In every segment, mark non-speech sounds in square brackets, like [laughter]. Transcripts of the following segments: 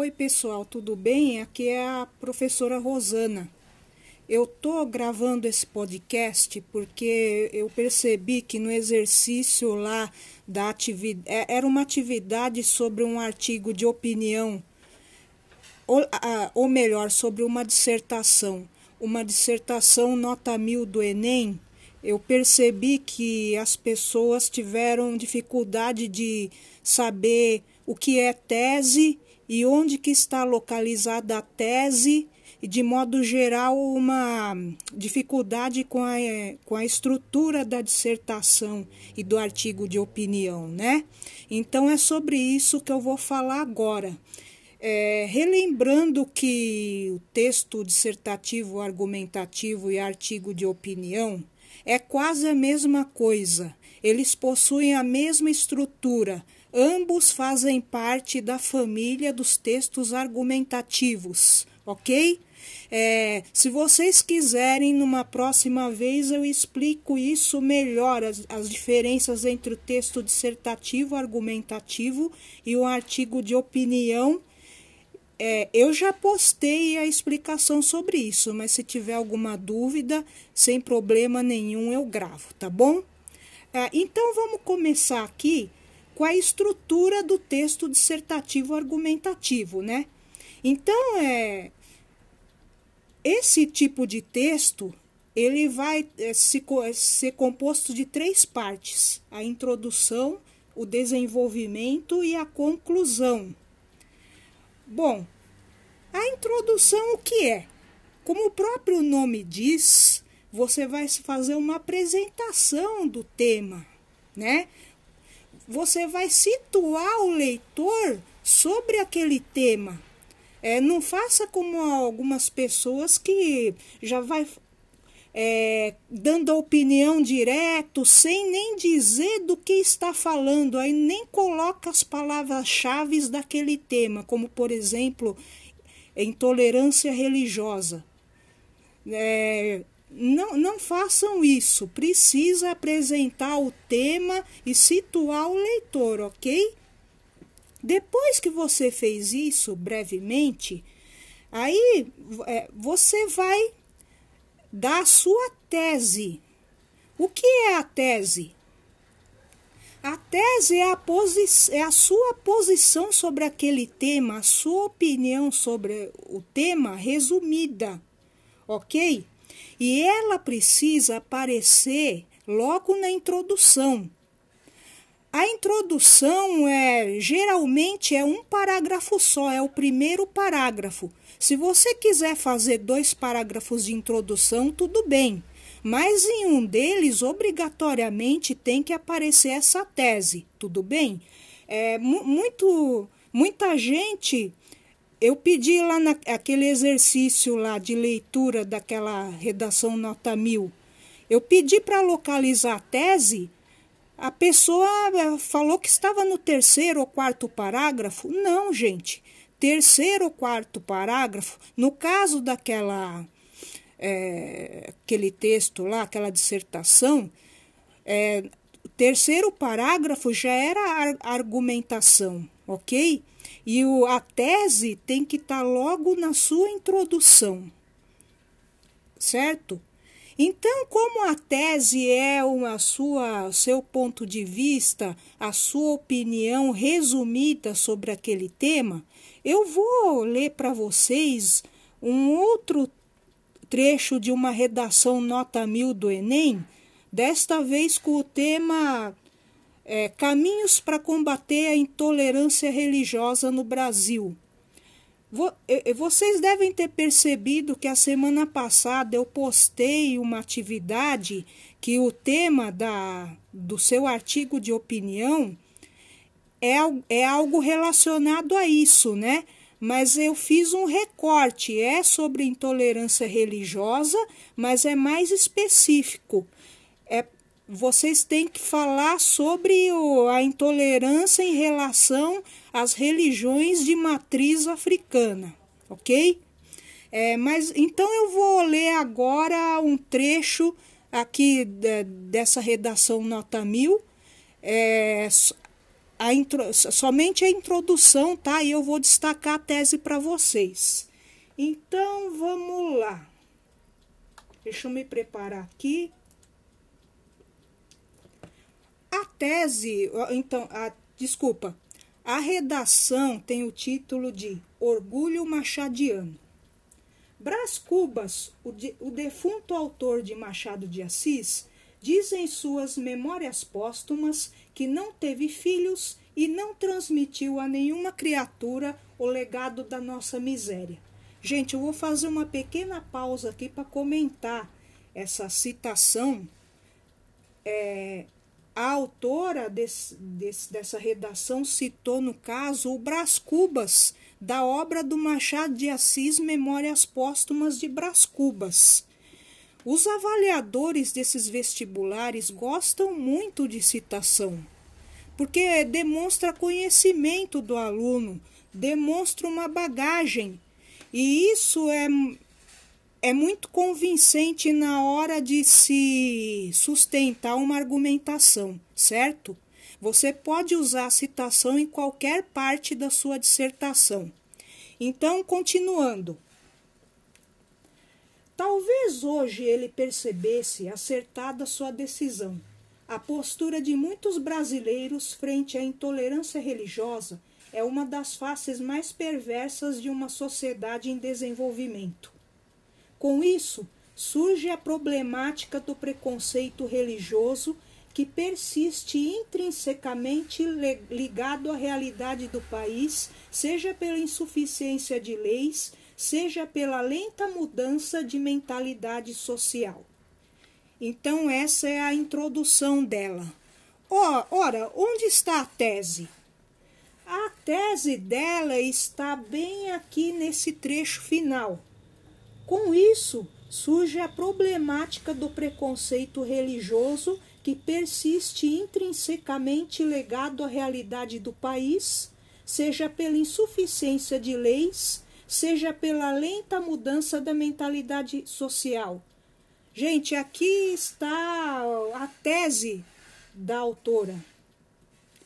Oi, pessoal, tudo bem? Aqui é a professora Rosana. Eu tô gravando esse podcast porque eu percebi que no exercício lá da atividade é, era uma atividade sobre um artigo de opinião ou, ou melhor, sobre uma dissertação, uma dissertação nota mil do Enem. Eu percebi que as pessoas tiveram dificuldade de saber o que é tese e onde que está localizada a tese e de modo geral uma dificuldade com a, com a estrutura da dissertação e do artigo de opinião, né? Então é sobre isso que eu vou falar agora. É, relembrando que o texto dissertativo, argumentativo e artigo de opinião é quase a mesma coisa. Eles possuem a mesma estrutura, Ambos fazem parte da família dos textos argumentativos, ok? É, se vocês quiserem, numa próxima vez eu explico isso melhor, as, as diferenças entre o texto dissertativo, argumentativo e o artigo de opinião. É, eu já postei a explicação sobre isso, mas se tiver alguma dúvida, sem problema nenhum eu gravo, tá bom? É, então vamos começar aqui com a estrutura do texto dissertativo argumentativo, né? Então, é, esse tipo de texto ele vai é, se, ser composto de três partes: a introdução, o desenvolvimento e a conclusão. Bom, a introdução o que é? Como o próprio nome diz, você vai fazer uma apresentação do tema, né? Você vai situar o leitor sobre aquele tema. É, não faça como algumas pessoas que já vai é, dando opinião direto, sem nem dizer do que está falando, aí nem coloca as palavras-chave daquele tema, como por exemplo, intolerância religiosa. É, não, não façam isso. Precisa apresentar o tema e situar o leitor, ok? Depois que você fez isso brevemente, aí é, você vai dar a sua tese. O que é a tese? A tese é a, é a sua posição sobre aquele tema, a sua opinião sobre o tema resumida, ok? E ela precisa aparecer logo na introdução. A introdução é geralmente é um parágrafo só, é o primeiro parágrafo. Se você quiser fazer dois parágrafos de introdução, tudo bem, mas em um deles obrigatoriamente tem que aparecer essa tese, tudo bem? É muito muita gente eu pedi lá naquele exercício lá de leitura daquela redação nota mil, eu pedi para localizar a tese, a pessoa eh, falou que estava no terceiro ou quarto parágrafo. Não, gente. Terceiro ou quarto parágrafo, no caso daquela é, aquele texto lá, aquela dissertação, é, terceiro parágrafo já era argumentação, ok? E o, a tese tem que estar tá logo na sua introdução, certo? Então, como a tese é uma sua, seu ponto de vista, a sua opinião resumida sobre aquele tema, eu vou ler para vocês um outro trecho de uma redação nota mil do Enem, desta vez com o tema é, Caminhos para combater a intolerância religiosa no Brasil. Vocês devem ter percebido que a semana passada eu postei uma atividade que o tema da, do seu artigo de opinião é, é algo relacionado a isso, né? Mas eu fiz um recorte, é sobre intolerância religiosa, mas é mais específico. É, vocês têm que falar sobre o, a intolerância em relação às religiões de matriz africana, ok? É, mas então eu vou ler agora um trecho aqui de, dessa redação nota mil. É, a intro, somente a introdução, tá? E eu vou destacar a tese para vocês. Então, vamos lá. Deixa eu me preparar aqui. A tese, então, a, desculpa, a redação tem o título de Orgulho Machadiano. Brás Cubas, o, de, o defunto autor de Machado de Assis, diz em suas memórias póstumas que não teve filhos e não transmitiu a nenhuma criatura o legado da nossa miséria. Gente, eu vou fazer uma pequena pausa aqui para comentar essa citação. É, a autora desse, desse, dessa redação citou, no caso, o Brás Cubas, da obra do Machado de Assis Memórias Póstumas de Brás Cubas. Os avaliadores desses vestibulares gostam muito de citação, porque demonstra conhecimento do aluno, demonstra uma bagagem, e isso é é muito convincente na hora de se sustentar uma argumentação, certo? Você pode usar a citação em qualquer parte da sua dissertação. Então, continuando. Talvez hoje ele percebesse acertada sua decisão. A postura de muitos brasileiros frente à intolerância religiosa é uma das faces mais perversas de uma sociedade em desenvolvimento. Com isso, surge a problemática do preconceito religioso que persiste intrinsecamente ligado à realidade do país, seja pela insuficiência de leis, seja pela lenta mudança de mentalidade social. Então, essa é a introdução dela. Ora, onde está a tese? A tese dela está bem aqui nesse trecho final com isso, surge a problemática do preconceito religioso que persiste intrinsecamente legado à realidade do país, seja pela insuficiência de leis, seja pela lenta mudança da mentalidade social. Gente, aqui está a tese da autora,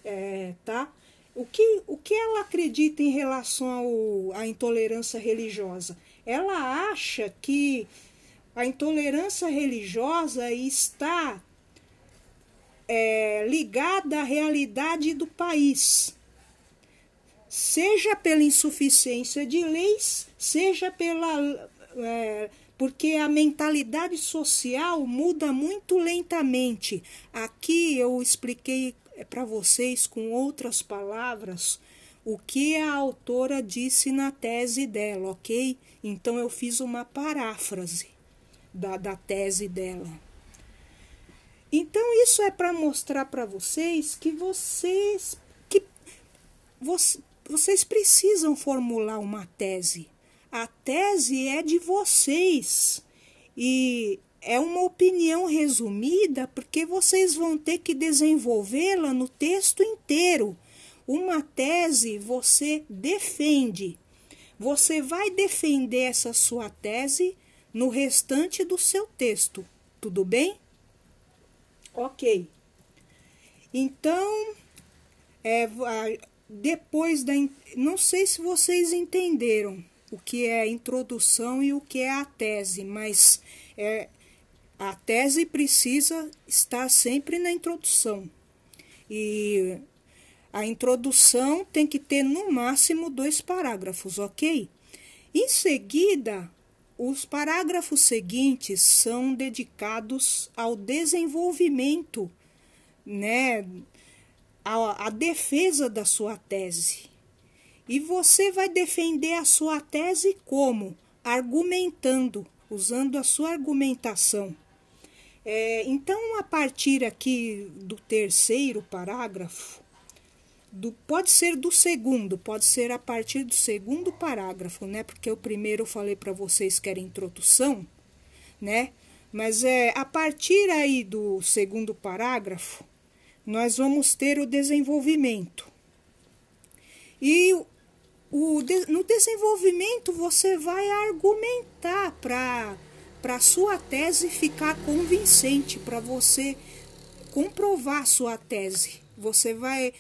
é, tá? O que, o que ela acredita em relação ao, à intolerância religiosa? Ela acha que a intolerância religiosa está é, ligada à realidade do país, seja pela insuficiência de leis, seja pela. É, porque a mentalidade social muda muito lentamente. Aqui eu expliquei para vocês com outras palavras o que a autora disse na tese dela, ok? Então eu fiz uma paráfrase da, da tese dela. Então isso é para mostrar para vocês que vocês que você, vocês precisam formular uma tese. A tese é de vocês e é uma opinião resumida porque vocês vão ter que desenvolvê-la no texto inteiro uma tese você defende. Você vai defender essa sua tese no restante do seu texto. Tudo bem? Ok. Então, é, depois da. Não sei se vocês entenderam o que é a introdução e o que é a tese, mas é, a tese precisa estar sempre na introdução. E a introdução tem que ter no máximo dois parágrafos, ok? Em seguida, os parágrafos seguintes são dedicados ao desenvolvimento, né, a defesa da sua tese. E você vai defender a sua tese como? Argumentando, usando a sua argumentação. É, então, a partir aqui do terceiro parágrafo, do, pode ser do segundo, pode ser a partir do segundo parágrafo, né? Porque o primeiro eu falei para vocês que era introdução, né? Mas é a partir aí do segundo parágrafo, nós vamos ter o desenvolvimento. E o, no desenvolvimento você vai argumentar para para sua tese ficar convincente, para você comprovar sua tese. Você vai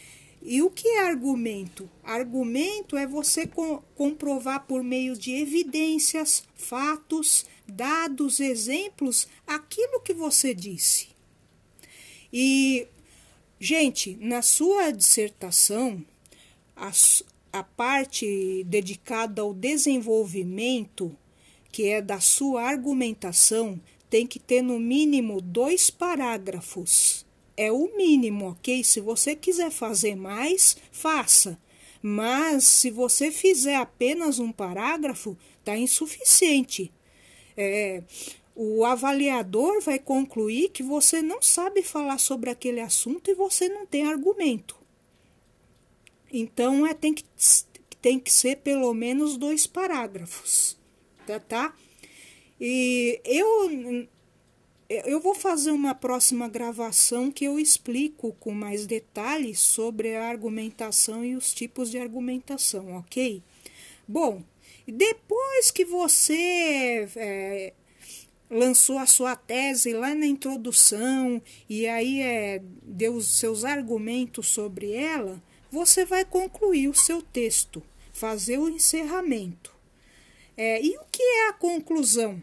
E o que é argumento? Argumento é você co comprovar por meio de evidências, fatos, dados, exemplos, aquilo que você disse. E, gente, na sua dissertação, a, a parte dedicada ao desenvolvimento, que é da sua argumentação, tem que ter no mínimo dois parágrafos. É o mínimo, ok? Se você quiser fazer mais, faça. Mas se você fizer apenas um parágrafo, está insuficiente. É, o avaliador vai concluir que você não sabe falar sobre aquele assunto e você não tem argumento. Então, é, tem, que, tem que ser pelo menos dois parágrafos, tá? tá? E eu, eu vou fazer uma próxima gravação que eu explico com mais detalhes sobre a argumentação e os tipos de argumentação, ok? Bom, depois que você é, lançou a sua tese lá na introdução e aí é, deu os seus argumentos sobre ela, você vai concluir o seu texto, fazer o encerramento. É, e o que é a conclusão?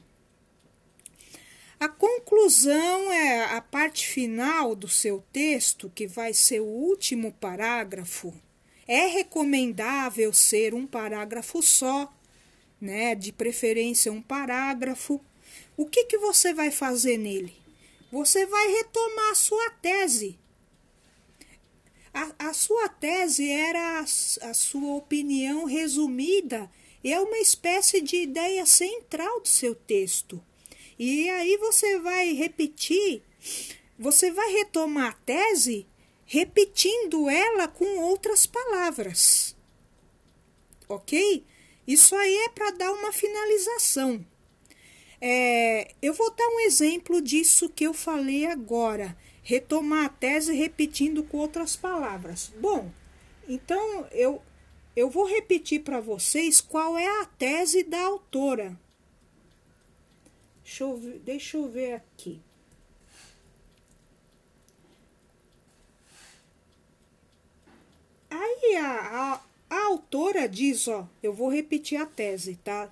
A conclusão é a parte final do seu texto, que vai ser o último parágrafo. É recomendável ser um parágrafo só, né? De preferência um parágrafo. O que, que você vai fazer nele? Você vai retomar a sua tese. A, a sua tese era a, a sua opinião resumida, é uma espécie de ideia central do seu texto. E aí você vai repetir, você vai retomar a tese repetindo ela com outras palavras. Ok? Isso aí é para dar uma finalização. É, eu vou dar um exemplo disso que eu falei agora. Retomar a tese repetindo com outras palavras. Bom, então eu, eu vou repetir para vocês qual é a tese da autora. Deixa eu, deixa eu ver aqui. Aí a, a, a autora diz, ó, eu vou repetir a tese, tá?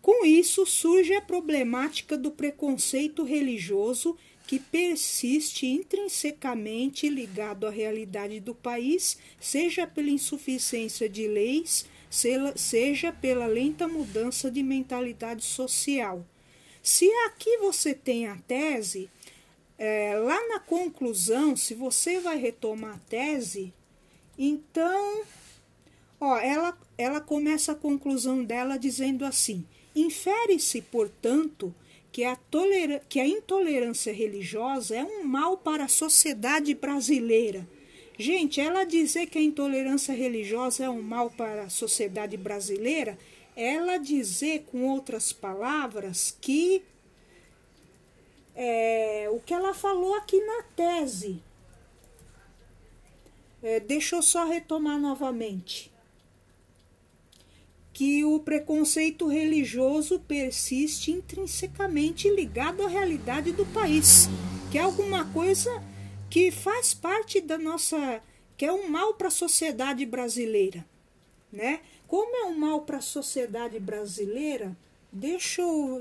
Com isso surge a problemática do preconceito religioso que persiste intrinsecamente ligado à realidade do país, seja pela insuficiência de leis, seja pela lenta mudança de mentalidade social. Se aqui você tem a tese, é, lá na conclusão, se você vai retomar a tese, então, ó, ela, ela começa a conclusão dela dizendo assim: infere-se, portanto, que a, toler que a intolerância religiosa é um mal para a sociedade brasileira. Gente, ela dizer que a intolerância religiosa é um mal para a sociedade brasileira, ela dizer com outras palavras que é, o que ela falou aqui na tese, é, deixa eu só retomar novamente. Que o preconceito religioso persiste intrinsecamente ligado à realidade do país, que é alguma coisa que faz parte da nossa. que é um mal para a sociedade brasileira. Né? Como é um mal para a sociedade brasileira, deixa eu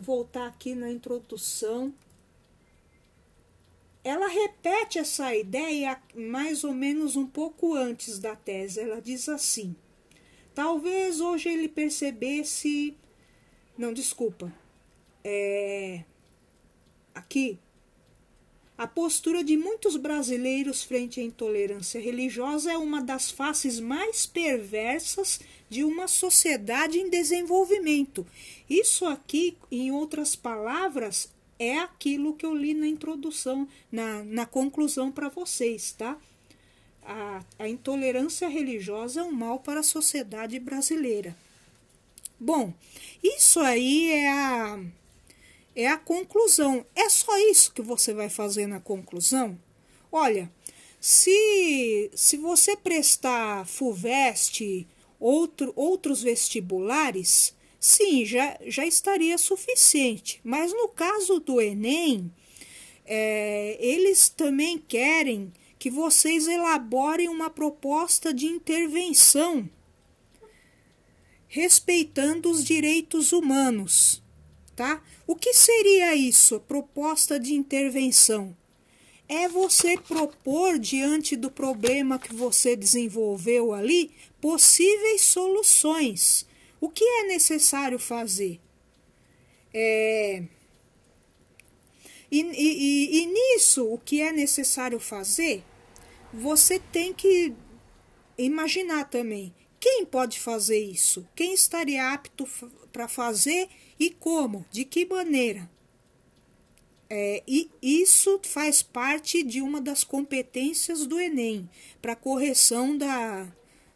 voltar aqui na introdução ela repete essa ideia mais ou menos um pouco antes da tese. Ela diz assim: talvez hoje ele percebesse. Não, desculpa. É, aqui. A postura de muitos brasileiros frente à intolerância religiosa é uma das faces mais perversas de uma sociedade em desenvolvimento. Isso aqui, em outras palavras, é aquilo que eu li na introdução, na, na conclusão para vocês, tá? A, a intolerância religiosa é um mal para a sociedade brasileira. Bom, isso aí é a, é a conclusão. É só isso que você vai fazer na conclusão? Olha, se, se você prestar FUVEST, outro, outros vestibulares, sim, já, já estaria suficiente. Mas no caso do Enem, é, eles também querem que vocês elaborem uma proposta de intervenção respeitando os direitos humanos, tá? O que seria isso? Proposta de intervenção é você propor diante do problema que você desenvolveu ali possíveis soluções. O que é necessário fazer? É... E, e, e, nisso, o que é necessário fazer, você tem que imaginar também quem pode fazer isso, quem estaria apto para fazer e como, de que maneira. É, e isso faz parte de uma das competências do Enem, para correção da,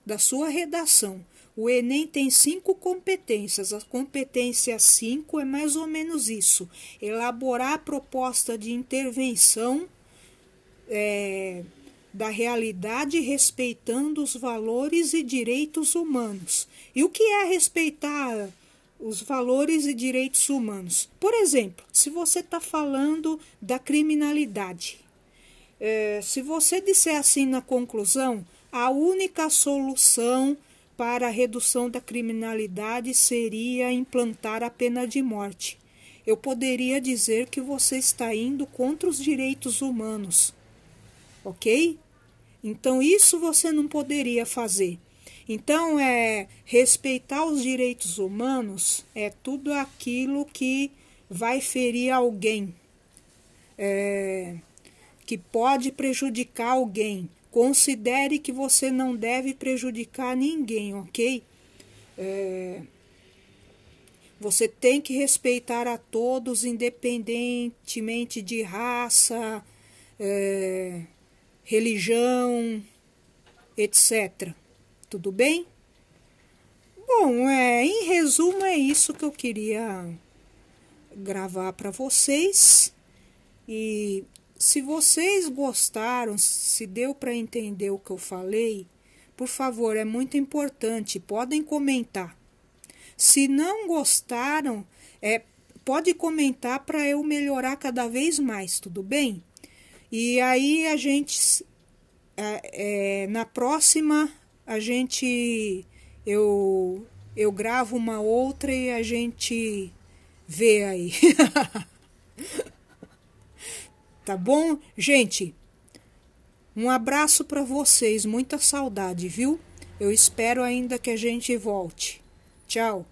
da sua redação. O Enem tem cinco competências. A competência 5 é mais ou menos isso: elaborar a proposta de intervenção é, da realidade respeitando os valores e direitos humanos. E o que é respeitar os valores e direitos humanos? Por exemplo, se você está falando da criminalidade, é, se você disser assim na conclusão, a única solução para a redução da criminalidade seria implantar a pena de morte. Eu poderia dizer que você está indo contra os direitos humanos, ok? Então, isso você não poderia fazer. Então, é respeitar os direitos humanos é tudo aquilo que vai ferir alguém, é, que pode prejudicar alguém. Considere que você não deve prejudicar ninguém, ok? É, você tem que respeitar a todos, independentemente de raça, é, religião, etc. Tudo bem? Bom, é, em resumo, é isso que eu queria gravar para vocês. E se vocês gostaram, se deu para entender o que eu falei, por favor, é muito importante, podem comentar. Se não gostaram, é, pode comentar para eu melhorar cada vez mais, tudo bem? E aí a gente, é, é, na próxima, a gente, eu, eu gravo uma outra e a gente vê aí. [laughs] Tá bom? Gente, um abraço para vocês, muita saudade, viu? Eu espero ainda que a gente volte. Tchau.